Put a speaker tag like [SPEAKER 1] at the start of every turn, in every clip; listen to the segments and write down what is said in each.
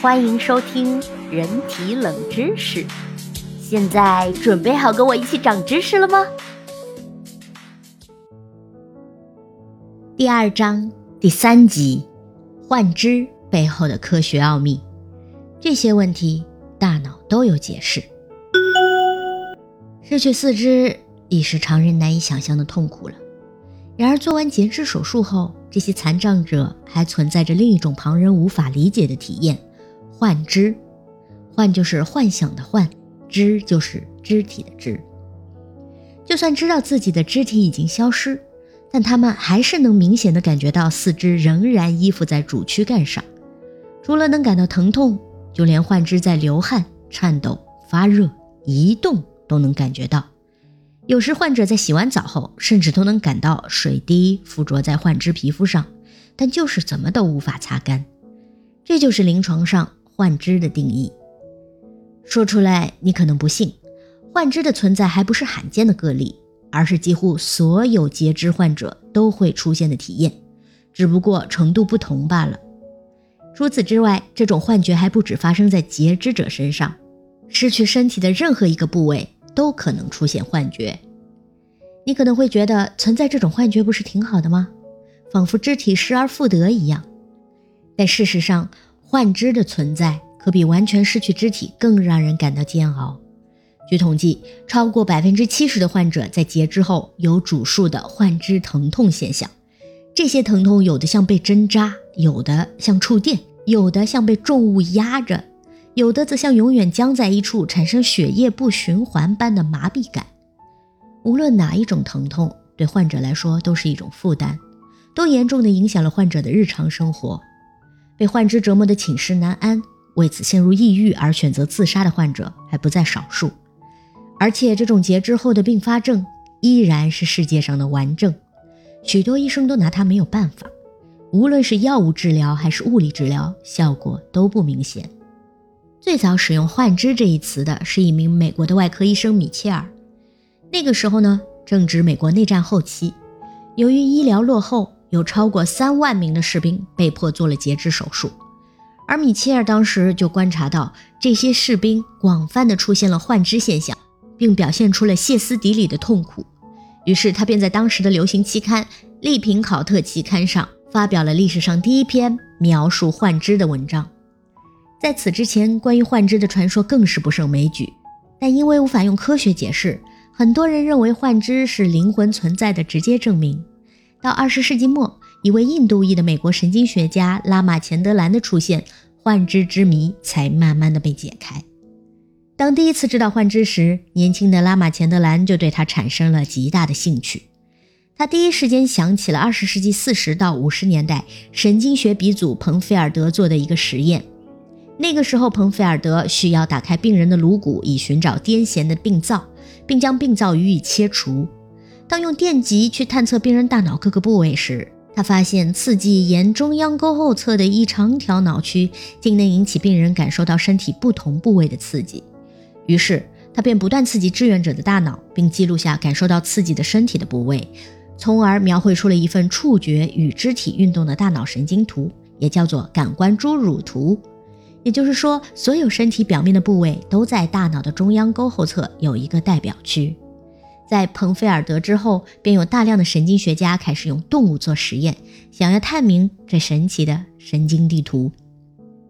[SPEAKER 1] 欢迎收听人体冷知识。现在准备好跟我一起长知识了吗？第二章第三集：幻肢背后的科学奥秘。这些问题大脑都有解释。失去四肢已是常人难以想象的痛苦了。然而，做完截肢手术后，这些残障者还存在着另一种旁人无法理解的体验——幻肢。幻就是幻想的幻，肢就是肢体的肢。就算知道自己的肢体已经消失，但他们还是能明显的感觉到四肢仍然依附在主躯干上。除了能感到疼痛，就连幻肢在流汗、颤抖、发热、移动都能感觉到。有时患者在洗完澡后，甚至都能感到水滴附着在患肢皮肤上，但就是怎么都无法擦干。这就是临床上幻肢的定义。说出来你可能不信，幻肢的存在还不是罕见的个例，而是几乎所有截肢患者都会出现的体验，只不过程度不同罢了。除此之外，这种幻觉还不止发生在截肢者身上，失去身体的任何一个部位。都可能出现幻觉，你可能会觉得存在这种幻觉不是挺好的吗？仿佛肢体失而复得一样。但事实上，幻肢的存在可比完全失去肢体更让人感到煎熬。据统计，超过百分之七十的患者在截肢后有主诉的幻肢疼痛现象，这些疼痛有的像被针扎，有的像触电，有的像被重物压着。有的则像永远僵在一处，产生血液不循环般的麻痹感。无论哪一种疼痛，对患者来说都是一种负担，都严重的影响了患者的日常生活。被幻肢折磨的寝食难安，为此陷入抑郁而选择自杀的患者还不在少数。而且，这种截肢后的并发症依然是世界上的顽症，许多医生都拿它没有办法。无论是药物治疗还是物理治疗，效果都不明显。最早使用“幻肢”这一词的是一名美国的外科医生米切尔。那个时候呢，正值美国内战后期，由于医疗落后，有超过三万名的士兵被迫做了截肢手术。而米切尔当时就观察到这些士兵广泛的出现了幻肢现象，并表现出了歇斯底里的痛苦。于是他便在当时的流行期刊《利平考特期刊》上发表了历史上第一篇描述幻肢的文章。在此之前，关于幻肢的传说更是不胜枚举，但因为无法用科学解释，很多人认为幻肢是灵魂存在的直接证明。到二十世纪末，一位印度裔的美国神经学家拉玛钱德兰的出现，幻肢之谜才慢慢的被解开。当第一次知道幻肢时，年轻的拉玛钱德兰就对他产生了极大的兴趣。他第一时间想起了二十世纪四十到五十年代神经学鼻祖彭菲尔德做的一个实验。那个时候，彭菲尔德需要打开病人的颅骨，以寻找癫痫的病灶，并将病灶予以切除。当用电极去探测病人大脑各个部位时，他发现刺激沿中央沟后侧的一长条脑区，竟能引起病人感受到身体不同部位的刺激。于是，他便不断刺激志愿者的大脑，并记录下感受到刺激的身体的部位，从而描绘出了一份触觉与肢体运动的大脑神经图，也叫做感官侏儒图。也就是说，所有身体表面的部位都在大脑的中央沟后侧有一个代表区。在彭菲尔德之后，便有大量的神经学家开始用动物做实验，想要探明这神奇的神经地图。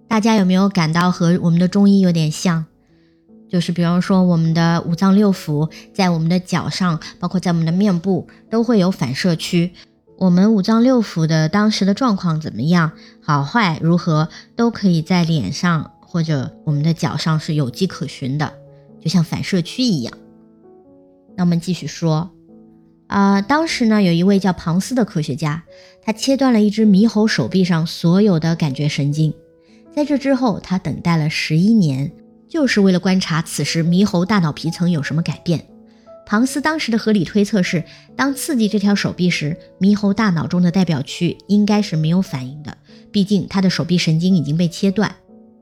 [SPEAKER 1] 大家有没有感到和我们的中医有点像？就是比方说，我们的五脏六腑在我们的脚上，包括在我们的面部，都会有反射区。我们五脏六腑的当时的状况怎么样，好坏如何，都可以在脸上或者我们的脚上是有迹可循的，就像反射区一样。那我们继续说，啊，当时呢，有一位叫庞斯的科学家，他切断了一只猕猴手臂上所有的感觉神经，在这之后，他等待了十一年，就是为了观察此时猕猴大脑皮层有什么改变。庞斯当时的合理推测是，当刺激这条手臂时，猕猴大脑中的代表区应该是没有反应的，毕竟他的手臂神经已经被切断。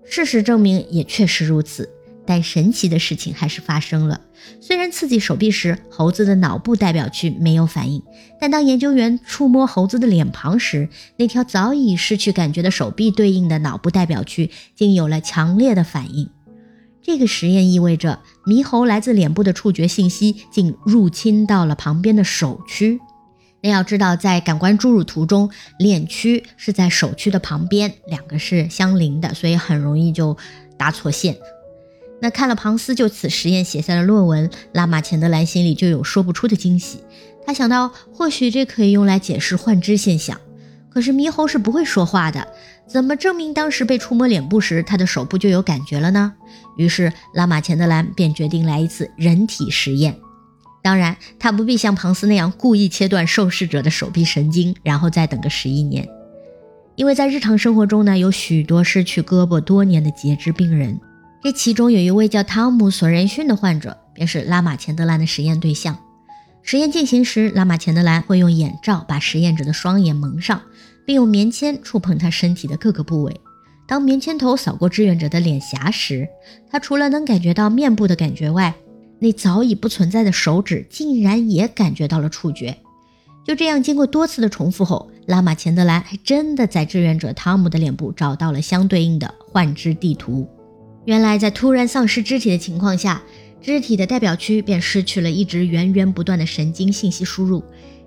[SPEAKER 1] 事实证明也确实如此，但神奇的事情还是发生了。虽然刺激手臂时，猴子的脑部代表区没有反应，但当研究员触摸猴子的脸庞时，那条早已失去感觉的手臂对应的脑部代表区竟有了强烈的反应。这个实验意味着，猕猴来自脸部的触觉信息竟入侵到了旁边的手区。那要知道，在感官注入图中，脸区是在手区的旁边，两个是相邻的，所以很容易就搭错线。那看了庞斯就此实验写下的论文，拉马钱德兰心里就有说不出的惊喜。他想到，或许这可以用来解释幻肢现象。可是猕猴是不会说话的，怎么证明当时被触摸脸部时，他的手部就有感觉了呢？于是拉马钱德兰便决定来一次人体实验。当然，他不必像庞斯那样故意切断受试者的手臂神经，然后再等个十一年，因为在日常生活中呢，有许多失去胳膊多年的截肢病人。这其中有一位叫汤姆·索仁逊的患者，便是拉马钱德兰的实验对象。实验进行时，拉马钱德兰会用眼罩把实验者的双眼蒙上，并用棉签触碰他身体的各个部位。当棉签头扫过志愿者的脸颊时，他除了能感觉到面部的感觉外，那早已不存在的手指竟然也感觉到了触觉。就这样，经过多次的重复后，拉马钱德兰还真的在志愿者汤姆的脸部找到了相对应的幻肢地图。原来，在突然丧失肢体的情况下，肢体的代表区便失去了一直源源不断的神经信息输入。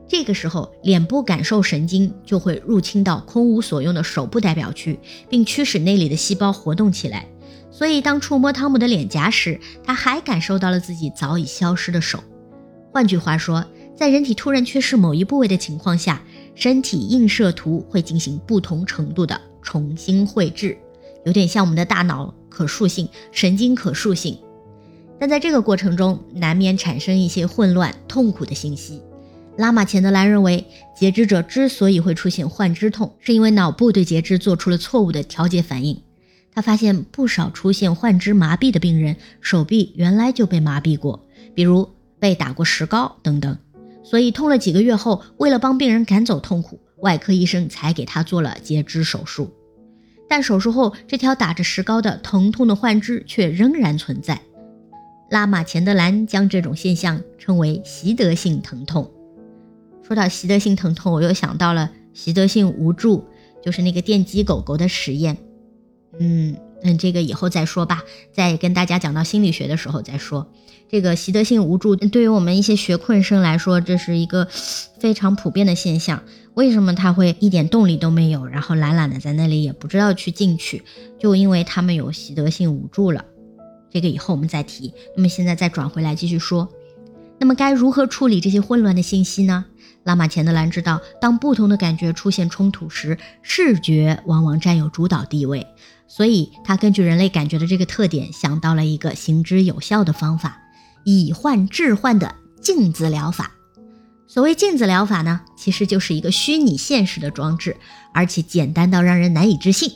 [SPEAKER 1] 这个时候，脸部感受神经就会入侵到空无所用的手部代表区，并驱使那里的细胞活动起来。所以，当触摸汤姆的脸颊时，他还感受到了自己早已消失的手。换句话说，在人体突然缺失某一部位的情况下，身体映射图会进行不同程度的重新绘制，有点像我们的大脑。可塑性、神经可塑性，但在这个过程中难免产生一些混乱、痛苦的信息。拉马钱德兰认为，截肢者之所以会出现幻肢痛，是因为脑部对截肢做出了错误的调节反应。他发现不少出现幻肢麻痹的病人，手臂原来就被麻痹过，比如被打过石膏等等。所以痛了几个月后，为了帮病人赶走痛苦，外科医生才给他做了截肢手术。但手术后，这条打着石膏的疼痛的幻肢却仍然存在。拉玛钱德兰将这种现象称为习得性疼痛。说到习得性疼痛，我又想到了习得性无助，就是那个电击狗狗的实验。嗯嗯，这个以后再说吧，再跟大家讲到心理学的时候再说。这个习得性无助对于我们一些学困生来说，这是一个非常普遍的现象。为什么他会一点动力都没有，然后懒懒的在那里，也不知道去进取？就因为他们有习得性无助了。这个以后我们再提。那么现在再转回来继续说。那么该如何处理这些混乱的信息呢？拉马钱德兰知道，当不同的感觉出现冲突时，视觉往往占有主导地位。所以他根据人类感觉的这个特点，想到了一个行之有效的方法——以幻治幻的镜子疗法。所谓镜子疗法呢，其实就是一个虚拟现实的装置，而且简单到让人难以置信。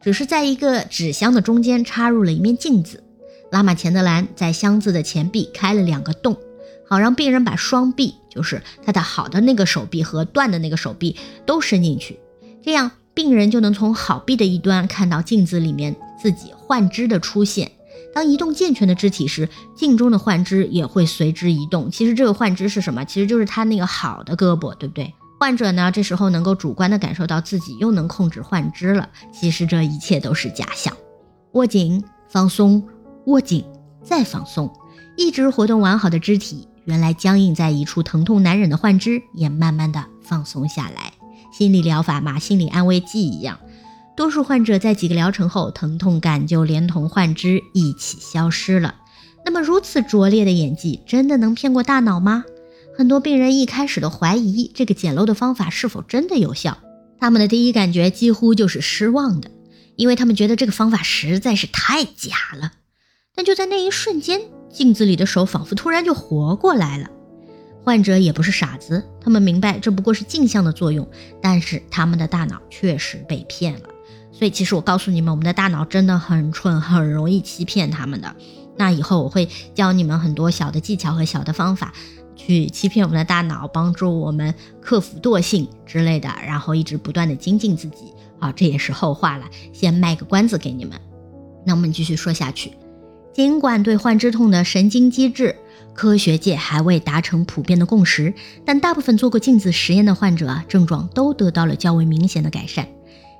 [SPEAKER 1] 只是在一个纸箱的中间插入了一面镜子，拉马钱德兰在箱子的前壁开了两个洞，好让病人把双臂，就是他的好的那个手臂和断的那个手臂都伸进去，这样病人就能从好臂的一端看到镜子里面自己幻肢的出现。当移动健全的肢体时，镜中的幻肢也会随之移动。其实这个幻肢是什么？其实就是他那个好的胳膊，对不对？患者呢，这时候能够主观的感受到自己又能控制幻肢了。其实这一切都是假象。握紧，放松，握紧，再放松，一直活动完好的肢体，原来僵硬在一处、疼痛难忍的幻肢也慢慢的放松下来。心理疗法嘛，心理安慰剂一样。多数患者在几个疗程后，疼痛感就连同幻肢一起消失了。那么，如此拙劣的演技，真的能骗过大脑吗？很多病人一开始都怀疑这个简陋的方法是否真的有效。他们的第一感觉几乎就是失望的，因为他们觉得这个方法实在是太假了。但就在那一瞬间，镜子里的手仿佛突然就活过来了。患者也不是傻子，他们明白这不过是镜像的作用，但是他们的大脑确实被骗了。所以，其实我告诉你们，我们的大脑真的很蠢，很容易欺骗他们的。那以后我会教你们很多小的技巧和小的方法，去欺骗我们的大脑，帮助我们克服惰性之类的，然后一直不断的精进自己。好，这也是后话了，先卖个关子给你们。那我们继续说下去，尽管对患肢痛的神经机制，科学界还未达成普遍的共识，但大部分做过镜子实验的患者啊，症状都得到了较为明显的改善。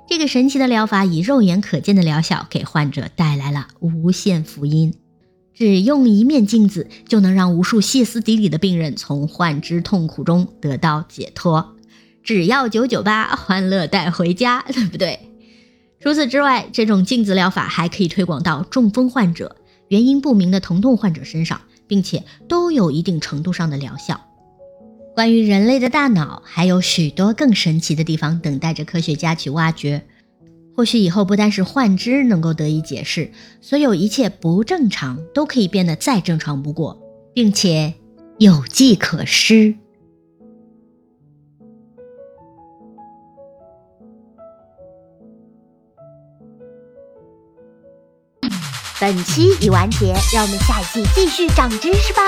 [SPEAKER 1] 这个神奇的疗法以肉眼可见的疗效，给患者带来了无限福音。只用一面镜子，就能让无数歇斯底里的病人从患肢痛苦中得到解脱。只要九九八，欢乐带回家，对不对？除此之外，这种镜子疗法还可以推广到中风患者。原因不明的疼痛患者身上，并且都有一定程度上的疗效。关于人类的大脑，还有许多更神奇的地方等待着科学家去挖掘。或许以后不单是幻肢能够得以解释，所有一切不正常都可以变得再正常不过，并且有迹可施。
[SPEAKER 2] 本期已完结，让我们下一期继续长知识吧。